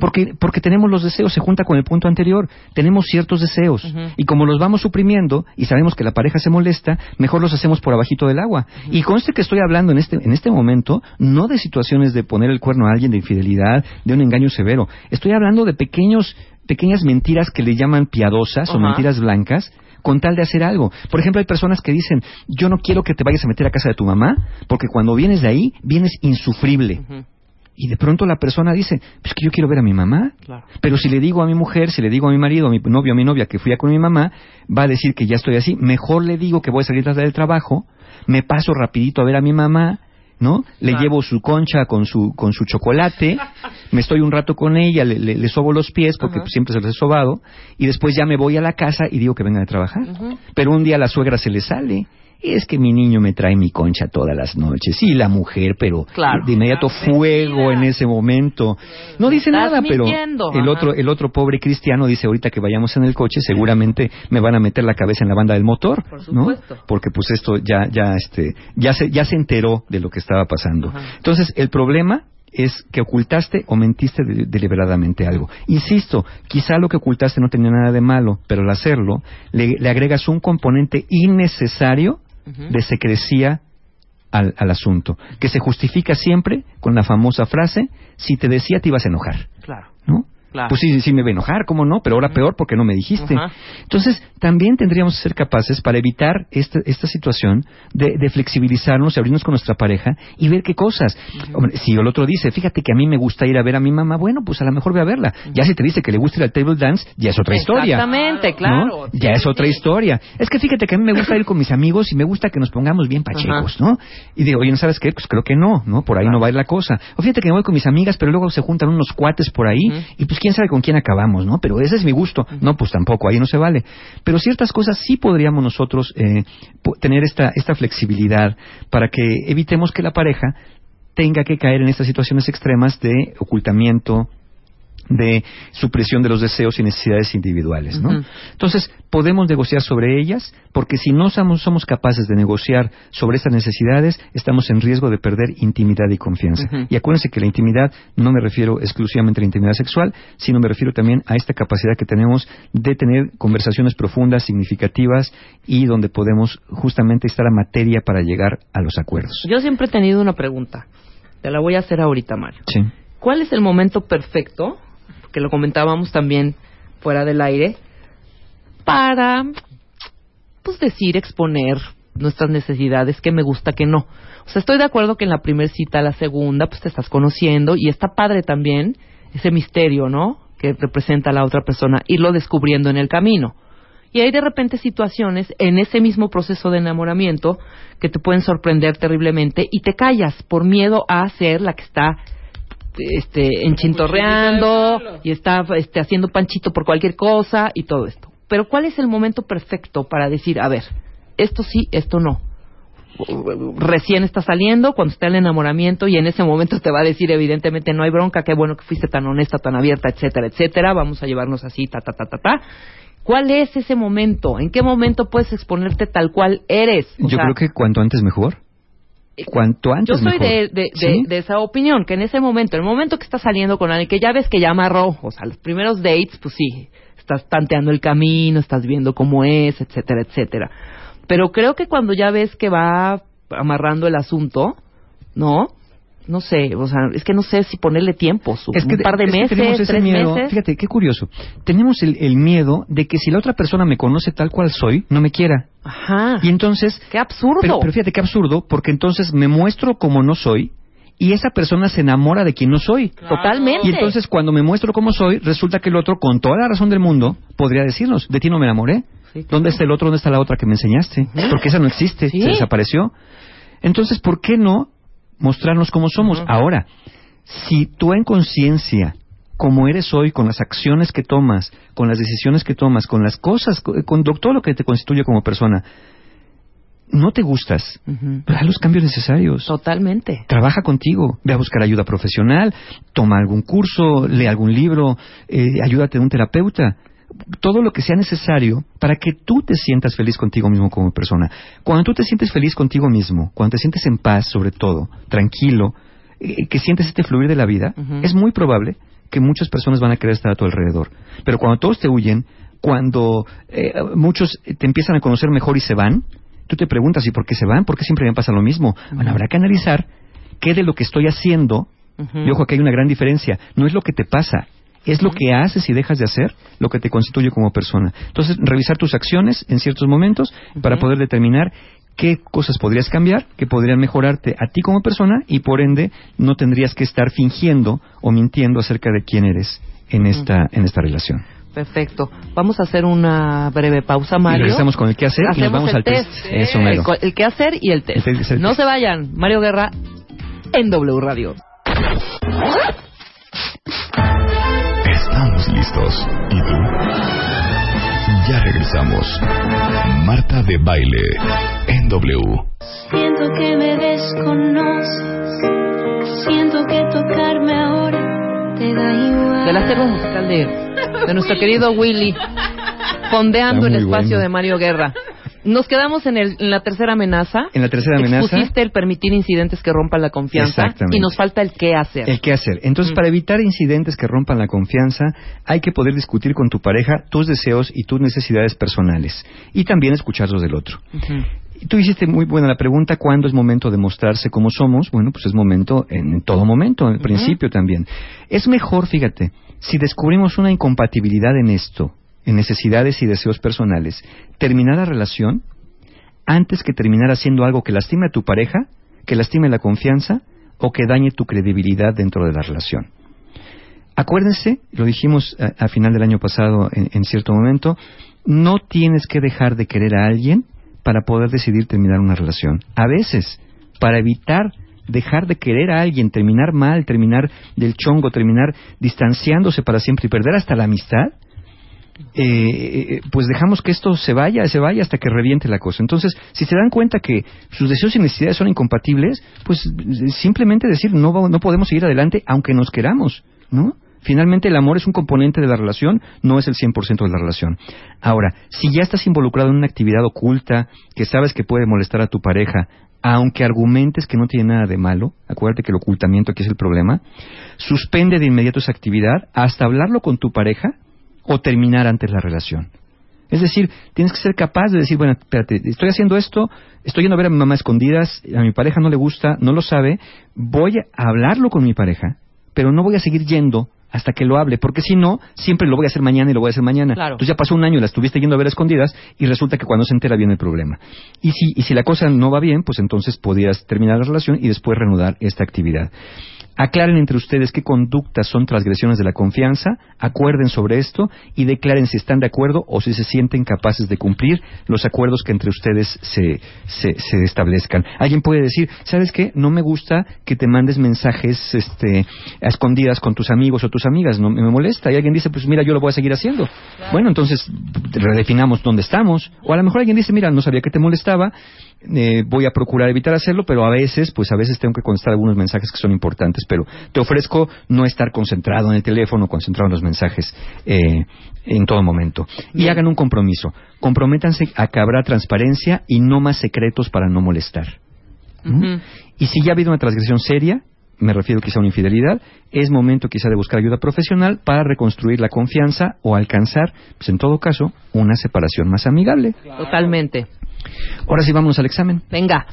Porque, porque tenemos los deseos, se junta con el punto anterior, tenemos ciertos deseos. Y como los vamos suprimiendo y sabemos que la pareja se molesta, mejor los hacemos por abajito del agua. Y conste que estoy hablando en este, en este momento no de situaciones de poner el cuerno a alguien, de infidelidad, de un engaño severo, estoy hablando de pequeños, pequeñas mentiras que le llaman piadosas o mentiras blancas con tal de hacer algo. Por ejemplo, hay personas que dicen, yo no quiero que te vayas a meter a casa de tu mamá, porque cuando vienes de ahí, vienes insufrible. Y de pronto la persona dice, pues que yo quiero ver a mi mamá. Claro. Pero si le digo a mi mujer, si le digo a mi marido, a mi novio, a mi novia que fui a con mi mamá, va a decir que ya estoy así. Mejor le digo que voy a salir tras del trabajo, me paso rapidito a ver a mi mamá, ¿no? Le Claro. llevo su concha con su, con su chocolate, me estoy un rato con ella, le, le- le sobo los pies porque siempre se los he sobado, y después ya me voy a la casa y digo que venga de trabajar. Pero un día a la suegra se le sale es que mi niño me trae mi concha todas las noches. Y la mujer, pero Claro. de inmediato fuego en ese momento. No dice nada, pero el ajá. otro, el otro pobre cristiano dice ahorita que vayamos en el coche, seguramente me van a meter la cabeza en la banda del motor, Por ¿no? Porque pues esto ya, ya, este, ya se, ya se enteró de lo que estaba pasando. Ajá. Entonces, el problema es que ocultaste o mentiste de- deliberadamente algo. Insisto, quizá lo que ocultaste no tenía nada de malo, pero al hacerlo le, le agregas un componente innecesario De secrecía al, al asunto, que se justifica siempre con la famosa frase, si te decía te ibas a enojar, Claro. ¿no? Claro. Pues sí, sí me va a enojar, ¿cómo no? Pero ahora peor porque no me dijiste. Entonces, también tendríamos que ser capaces para evitar esta, esta situación de, de flexibilizarnos y abrirnos con nuestra pareja y ver qué cosas. Hombre, si el otro dice, fíjate que a mí me gusta ir a ver a mi mamá, bueno, pues a lo mejor ve a verla. Ya si te dice que le gusta ir al table dance, ya es otra historia. Exactamente, ¿no? claro. Sí, Ya es otra sí. historia. Es que fíjate que a mí me gusta ir con mis amigos y me gusta que nos pongamos bien pachecos, ¿no? Y digo, oye, ¿no ¿sabes qué? Pues creo que no, ¿no? Por ahí no va a ir la cosa. O fíjate que me voy con mis amigas, pero luego se juntan unos cuates por ahí y pues quién sabe con quién acabamos, ¿no? Pero ese es mi gusto. No, pues tampoco, ahí no se vale. Pero ciertas cosas sí podríamos nosotros eh, tener esta, esta flexibilidad para que evitemos que la pareja tenga que caer en estas situaciones extremas de ocultamiento, de supresión de los deseos y necesidades individuales, ¿no? Entonces, podemos negociar sobre ellas, porque si no somos, somos capaces de negociar sobre estas necesidades, estamos en riesgo de perder intimidad y confianza. Y acuérdense que la intimidad no me refiero exclusivamente a la intimidad sexual, sino me refiero también a esta capacidad que tenemos de tener conversaciones profundas, significativas y donde podemos justamente estar a materia para llegar a los acuerdos. Yo siempre he tenido una pregunta. Te la voy a hacer ahorita, Mario. Sí. ¿Cuál es el momento perfecto, que lo comentábamos también fuera del aire, para, pues decir, exponer nuestras necesidades, qué me gusta, qué no? O sea, estoy de acuerdo que en la primera cita, la segunda, pues te estás conociendo y está padre también ese misterio, ¿no? Que representa la otra persona, irlo descubriendo en el camino. Y hay de repente situaciones en ese mismo proceso de enamoramiento que te pueden sorprender terriblemente y te callas por miedo a ser la que está este enchintorreando y está este, haciendo panchito por cualquier cosa y todo esto. Pero ¿cuál es el momento perfecto para decir, a ver, esto sí, esto no? Recién está saliendo, cuando está el enamoramiento y en ese momento te va a decir evidentemente no hay bronca, qué bueno que fuiste tan honesta, tan abierta, etcétera, etcétera, vamos a llevarnos así, ta, ta, ta, ta, ta. ¿Cuál es ese momento? ¿En qué momento puedes exponerte tal cual eres? O Yo sea, creo que cuanto antes mejor. Cuanto antes yo soy de, de, de- ¿Sí? de esa opinión, que en ese momento, el momento que estás saliendo con alguien, que ya ves que ya amarró, o sea, los primeros dates, pues sí, estás tanteando el camino, estás viendo cómo es, etcétera, etcétera. Pero creo que cuando ya ves que va amarrando el asunto, ¿no? No sé, o sea, es que no sé si ponerle tiempo, su- Es que, un par de es que meses, tenemos ese tres miedo. meses. Fíjate, qué curioso. Tenemos el, el miedo de que si la otra persona me conoce tal cual soy, no me quiera. Ajá. Y entonces... Qué absurdo. Pero, pero fíjate qué absurdo, porque entonces me muestro como no soy y esa persona se enamora de quien no soy. Totalmente. Y entonces cuando me muestro como soy, resulta que el otro, con toda la razón del mundo, podría decirnos, de ti no me enamoré. Sí, claro. ¿Dónde está el otro? ¿Dónde está la otra que me enseñaste? Porque esa no existe, Sí. se desapareció. Entonces, ¿por qué no mostrarnos como somos? Ahora, si tú en conciencia, como eres hoy, con las acciones que tomas, con las decisiones que tomas, con las cosas, con, con todo lo que te constituye como persona, no te gustas, Ujú. haz los cambios necesarios. Totalmente. Trabaja contigo, ve a buscar ayuda profesional, toma algún curso, lee algún libro, eh, ayúdate de un terapeuta. Todo lo que sea necesario para que tú te sientas feliz contigo mismo como persona. Cuando tú te sientes feliz contigo mismo, cuando te sientes en paz sobre todo, tranquilo, eh, que sientes este fluir de la vida, es muy probable que muchas personas van a querer estar a tu alrededor. Pero cuando todos te huyen, cuando eh, muchos te empiezan a conocer mejor y se van, tú te preguntas, ¿y por qué se van? ¿Por qué siempre me pasa lo mismo? Bueno, habrá que analizar qué de lo que estoy haciendo, y ojo que hay una gran diferencia, no es lo que te pasa, es lo que haces y dejas de hacer lo que te constituye como persona. Entonces, revisar tus acciones en ciertos momentos para poder determinar qué cosas podrías cambiar, que podrían mejorarte a ti como persona y por ende no tendrías que estar fingiendo o mintiendo acerca de quién eres en esta, en esta relación. Perfecto. Vamos a hacer una breve pausa, Y Mario. regresamos con el qué hacer y nos Hacemos vamos el al test. test. Eso, el, mero. co- el qué hacer y el test. El test, el no test. se vayan. Mario Guerra en W Radio. Estamos listos. ¿Y tú? Ya regresamos. Marta de Baile en W. Siento que me desconoces. Siento que tocarme ahora te da igual. Del acervo musical de, de nuestro querido Willy, fondeando el espacio bueno. de Mario Guerra. Nos quedamos en, el- en la tercera amenaza. En la tercera amenaza, Expusiste el permitir incidentes que rompan la confianza Exactamente. y nos falta el qué hacer. el qué hacer. Entonces, Mm. para evitar incidentes que rompan la confianza, hay que poder discutir con tu pareja tus deseos y tus necesidades personales. Y también escuchar los del otro. Ujú. Tú hiciste muy buena la pregunta, ¿cuándo es momento de mostrarse como somos? Bueno, pues es momento, en todo momento, en el principio también. Es mejor, fíjate, si descubrimos una incompatibilidad en esto, en necesidades y deseos personales, terminar la relación antes que terminar haciendo algo que lastime a tu pareja, que lastime la confianza o que dañe tu credibilidad dentro de la relación. Acuérdense, lo dijimos a, final del año pasado en cierto momento, no tienes que dejar de querer a alguien para poder decidir terminar una relación. A veces, para evitar dejar de querer a alguien, terminar mal, terminar del chongo, terminar distanciándose para siempre y perder hasta la amistad, eh, eh, pues dejamos que esto se vaya, se vaya hasta que reviente la cosa. Entonces, si se dan cuenta que sus deseos y necesidades son incompatibles, pues eh, simplemente decir no, no podemos seguir adelante aunque nos queramos, ¿no? Finalmente el amor es un componente de la relación, no es el 100% de la relación. Ahora, si ya estás involucrado en una actividad oculta que sabes que puede molestar a tu pareja, aunque argumentes que no tiene nada de malo, acuérdate que el ocultamiento aquí es el problema, suspende de inmediato esa actividad hasta hablarlo con tu pareja o terminar antes la relación. Es decir, tienes que ser capaz de decir, bueno, espérate, estoy haciendo esto, estoy yendo a ver a mi mamá a escondidas, a mi pareja no le gusta, no lo sabe, voy a hablarlo con mi pareja, pero no voy a seguir yendo hasta que lo hable, porque si no, siempre lo voy a hacer mañana y lo voy a hacer mañana. Claro. Entonces ya pasó un año, la estuviste yendo a ver a escondidas y resulta que cuando se entera viene el problema. Y si, y si la cosa no va bien, pues entonces podrías terminar la relación y después reanudar esta actividad. Aclaren entre ustedes qué conductas son transgresiones de la confianza, acuerden sobre esto y declaren si están de acuerdo o si se sienten capaces de cumplir los acuerdos que entre ustedes se, se, se establezcan. Alguien puede decir, ¿sabes qué? No me gusta que te mandes mensajes este, a escondidas con tus amigos o tus amigas, no me molesta. Y alguien dice, pues mira, yo lo voy a seguir haciendo. Bueno, entonces redefinamos dónde estamos. O a lo mejor alguien dice, mira, no sabía que te molestaba, eh, voy a procurar evitar hacerlo, pero a veces, pues a veces tengo que contestar algunos mensajes que son importantes, pero te ofrezco no estar concentrado en el teléfono, concentrado en los mensajes eh, en todo momento. Y hagan un compromiso. Comprométanse a que habrá transparencia y no más secretos para no molestar. ¿Mm? Y si ya ha habido una transgresión seria, me refiero quizá a una infidelidad, es momento quizá de buscar ayuda profesional para reconstruir la confianza o alcanzar, pues en todo caso, una separación más amigable. Totalmente. Ahora sí, vámonos al examen. Venga.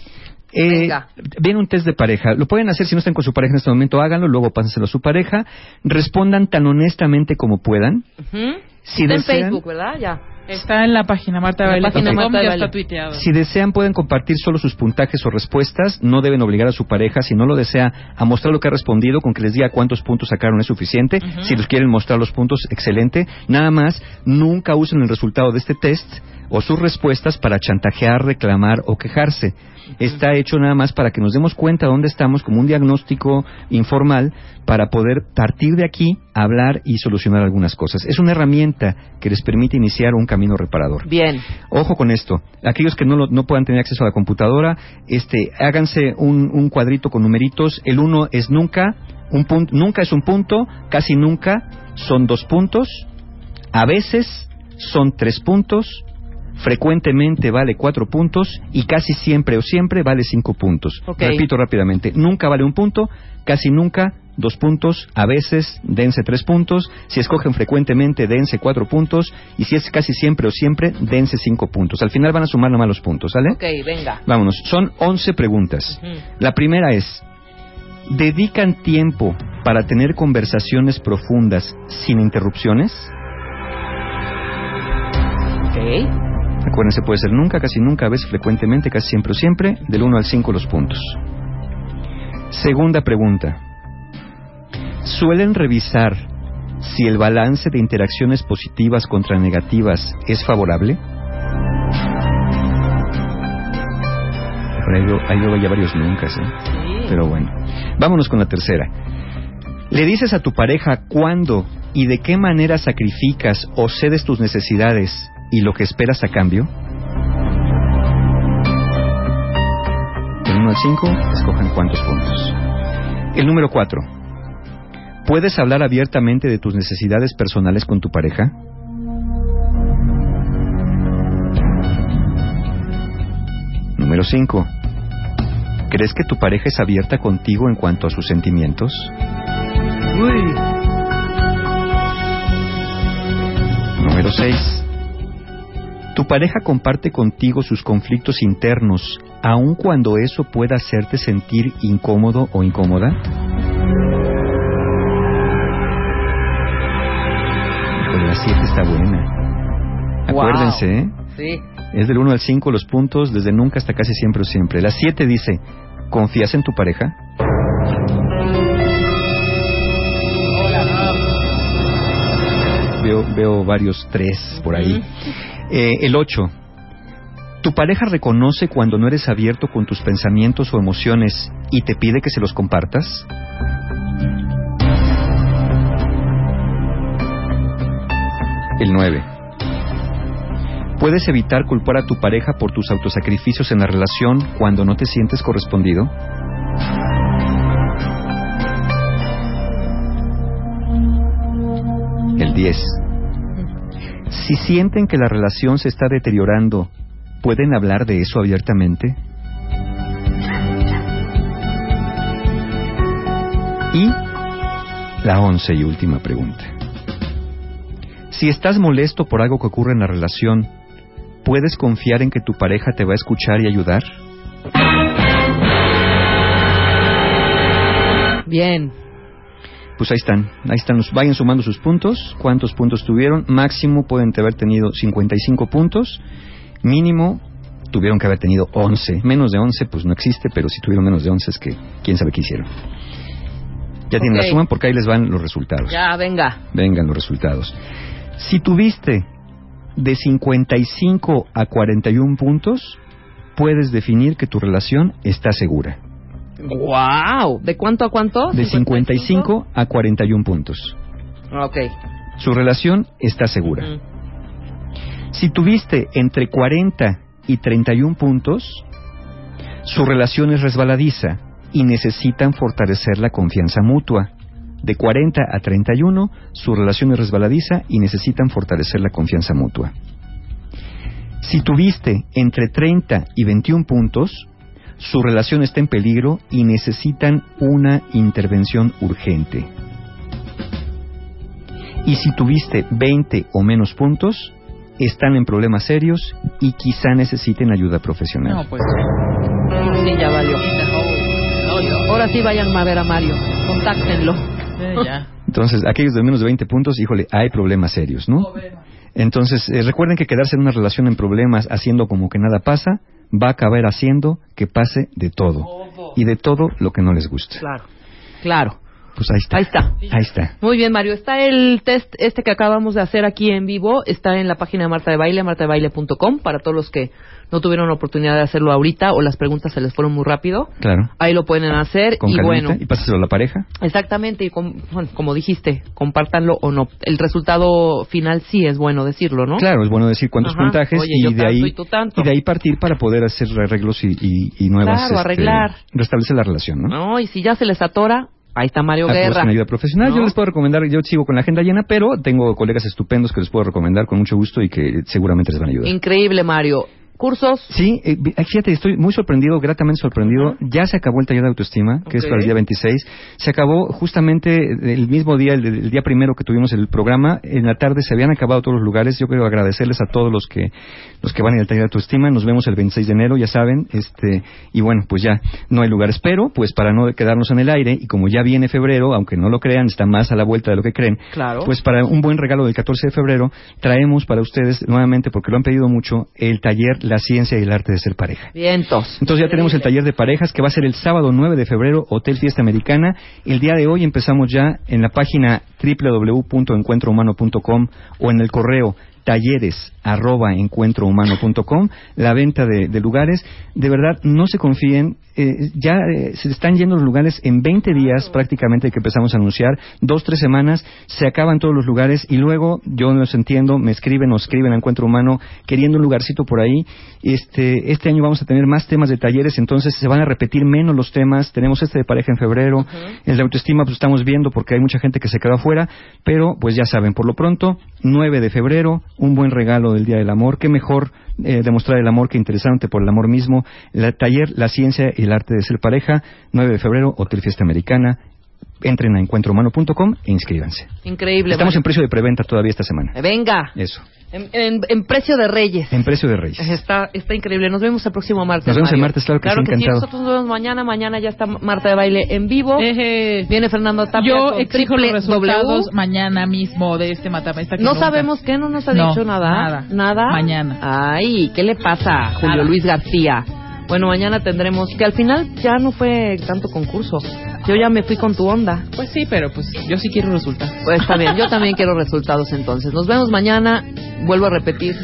Eh, Venga. viene un test de pareja. Lo pueden hacer si no están con su pareja en este momento, háganlo, luego pásenselo a su pareja. Respondan tan honestamente como puedan. Ujú. Si Está en desean- Facebook, ¿verdad? Ya. Está en la página Marta la Baile. página Marta de ya está tuiteado. Si desean, pueden compartir solo sus puntajes o respuestas. No deben obligar a su pareja. Si no lo desea, a mostrar lo que ha respondido. Con que les diga cuántos puntos sacaron es suficiente. Si les quieren mostrar los puntos, excelente. Nada más, nunca usen el resultado de este test o sus respuestas para chantajear, reclamar o quejarse. Está hecho nada más para que nos demos cuenta dónde estamos como un diagnóstico informal para poder partir de aquí, hablar y solucionar algunas cosas. Es una herramienta que les permite iniciar un camino reparador. Bien. Ojo con esto. Aquellos que no, lo- no puedan tener acceso a la computadora, este, háganse un, un cuadrito con numeritos. El uno es nunca, un punto, nunca es un punto, casi nunca son dos puntos, a veces son tres puntos, frecuentemente vale cuatro puntos y casi siempre o siempre vale cinco puntos. Repito rápidamente, nunca vale un punto, casi nunca dos puntos, a veces dense tres puntos, si escogen frecuentemente dense cuatro puntos y si es casi siempre o siempre dense cinco puntos. Al final van a sumar nomás los puntos, ¿sale? Ok, venga. Vámonos, son 11 preguntas. La primera es, ¿dedican tiempo para tener conversaciones profundas sin interrupciones? Ok. Acuérdense, puede ser nunca, casi nunca, a veces frecuentemente, casi siempre o siempre, del 1 al 5 los puntos. Segunda pregunta. ¿Suelen revisar si el balance de interacciones positivas contra negativas es favorable? Ahí veo ya varios nunca, ¿eh? Pero bueno. Vámonos con la tercera. ¿Le dices a tu pareja cuándo y de qué manera sacrificas o cedes tus necesidades y lo que esperas a cambio? 1 al 5, escojan cuántos puntos. El número 4. ¿Puedes hablar abiertamente de tus necesidades personales con tu pareja? Número 5. ¿Crees que tu pareja es abierta contigo en cuanto a sus sentimientos? Número 6. ¿Tu pareja comparte contigo sus conflictos internos, aun cuando eso pueda hacerte sentir incómodo o incómoda? Híjole, la 7 está buena. Wow. Acuérdense, ¿eh? Sí. Es del 1 al 5 los puntos, desde nunca hasta casi siempre o siempre. La 7 dice, ¿confías en tu pareja? Veo, veo varios tres por ahí. Eh, el 8. ¿Tu pareja reconoce cuando no eres abierto con tus pensamientos o emociones y te pide que se los compartas? El 9. ¿Puedes evitar culpar a tu pareja por tus autosacrificios en la relación cuando no te sientes correspondido? El 10. Si sienten que la relación se está deteriorando, ¿pueden hablar de eso abiertamente? Y la once y última pregunta. Si estás molesto por algo que ocurre en la relación, ¿puedes confiar en que tu pareja te va a escuchar y ayudar? Bien. Pues ahí están, ahí están, los, vayan sumando sus puntos, cuántos puntos tuvieron, máximo pueden haber tenido 55 puntos, mínimo tuvieron que haber tenido 11, menos de 11 pues no existe, pero si tuvieron menos de 11 es que quién sabe qué hicieron. Ya tienen la suma porque ahí les van los resultados. Ya, venga. Vengan los resultados. Si tuviste de 55 a 41 puntos, puedes definir que tu relación está segura. Wow. ¿De cuánto a cuánto? De 55 a 41 puntos. Ok. Su relación está segura. Si tuviste entre 40 y 31 puntos, su relación es resbaladiza y necesitan fortalecer la confianza mutua. De 40 a 31, su relación es resbaladiza y necesitan fortalecer la confianza mutua. Si tuviste entre 30 y 21 puntos, su relación está en peligro y necesitan una intervención urgente. Y si tuviste 20 o menos puntos, están en problemas serios y quizá necesiten ayuda profesional. No, pues. Sí, ya valió. Ahora sí vayan a ver a Mario. Contáctenlo. Entonces, aquellos de menos de 20 puntos, híjole, hay problemas serios, ¿no? Entonces, eh, recuerden que quedarse en una relación en problemas haciendo como que nada pasa, va a acabar haciendo que pase de todo. Y de todo lo que no les gusta. Claro. Claro. Pues ahí está. Ahí está. Ahí está. Muy bien, Mario. Está el test este que acabamos de hacer aquí en vivo. Está en la página de Marta de Baile, martadebaile.com, para todos los que no tuvieron la oportunidad de hacerlo ahorita o las preguntas se les fueron muy rápido. Claro. Ahí lo pueden hacer Con y calmita, bueno. y pásaselo a la pareja. Exactamente, y com- bueno, como dijiste, compártanlo o no. El resultado final sí es bueno decirlo, ¿no? Claro, es bueno decir cuántos Ajá. puntajes Oye, y de ahí y de ahí partir para poder hacer arreglos y, y, y nuevas Claro, este, arreglar. restablecer la relación, ¿no? No, y si ya se les atora, ahí está Mario Guerra. con ayuda profesional. ¿No? Yo les puedo recomendar, yo sigo con la agenda llena, pero tengo colegas estupendos que les puedo recomendar con mucho gusto y que seguramente les van a ayudar. Increíble, Mario. Cursos. Sí, eh, fíjate, estoy muy sorprendido, gratamente sorprendido. Ya se acabó el taller de autoestima, que es para el día 26. Se acabó justamente el mismo día, el, el día primero que tuvimos el programa. En la tarde se habían acabado todos los lugares. Yo quiero agradecerles a todos los que los que van al taller de autoestima. Nos vemos el 26 de enero, ya saben. este Y bueno, pues ya no hay lugares. Pero, pues para no quedarnos en el aire, y como ya viene febrero, aunque no lo crean, está más a la vuelta de lo que creen. Claro. Pues para un buen regalo del 14 de febrero, traemos para ustedes nuevamente, porque lo han pedido mucho, el taller La Ciencia y el Arte de Ser Pareja. Vientos. Entonces ya tenemos el taller de parejas que va a ser el sábado 9 de febrero, Hotel Fiesta Americana. El día de hoy empezamos ya en la página www.encuentrohumano.com o en el correo talleres arroba encuentrohumano.com, la venta de, de, lugares. De verdad, no se confíen. Eh, ya eh, se están yendo los lugares en 20 días prácticamente que empezamos a anunciar, dos, tres semanas, se acaban todos los lugares y luego, yo no los entiendo, me escriben o escriben a Encuentro Humano queriendo un lugarcito por ahí. Este, este año vamos a tener más temas de talleres, entonces se van a repetir menos los temas. Tenemos este de pareja en febrero, el de autoestima pues estamos viendo porque hay mucha gente que se quedó afuera, pero pues ya saben, por lo pronto, 9 de febrero, un buen regalo del Día del Amor. Qué mejor eh, demostrar el amor que interesante por el amor mismo. El taller La Ciencia y el Arte de Ser Pareja, 9 de febrero, Hotel Fiesta Americana. Entren a encuentrohumano.com e inscríbanse. Increíble. Estamos en precio de preventa todavía esta semana. Venga. Eso. En, en, en, precio de Reyes. En precio de Reyes. Está, está increíble. Nos vemos el próximo martes. Nos vemos Mario. el martes, claro que claro sí, que encantado. Sí, nosotros nos vemos mañana. Mañana ya está Marta de Baile en vivo. Viene Fernando Tapia. yo exijo los resultados W. mañana mismo de este matamesta. que No nunca. sabemos qué, no nos ha No, dicho nada. nada. Nada. Mañana. Ay, ¿qué le pasa, Julio Nada. Luis García? Bueno, mañana tendremos que al final ya no fue tanto concurso. Yo ya me fui con tu onda. Pues sí, pero pues yo sí quiero resultados. Pues está bien, yo también quiero resultados entonces. Nos vemos mañana. Vuelvo a repetir.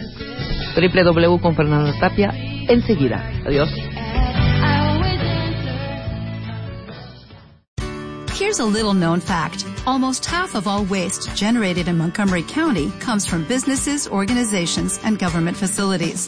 www con Fernando Tapia. Enseguida. Adiós. Here's a little known fact. Almost half of all waste generated in Montgomery County comes from businesses, organizations, and government facilities.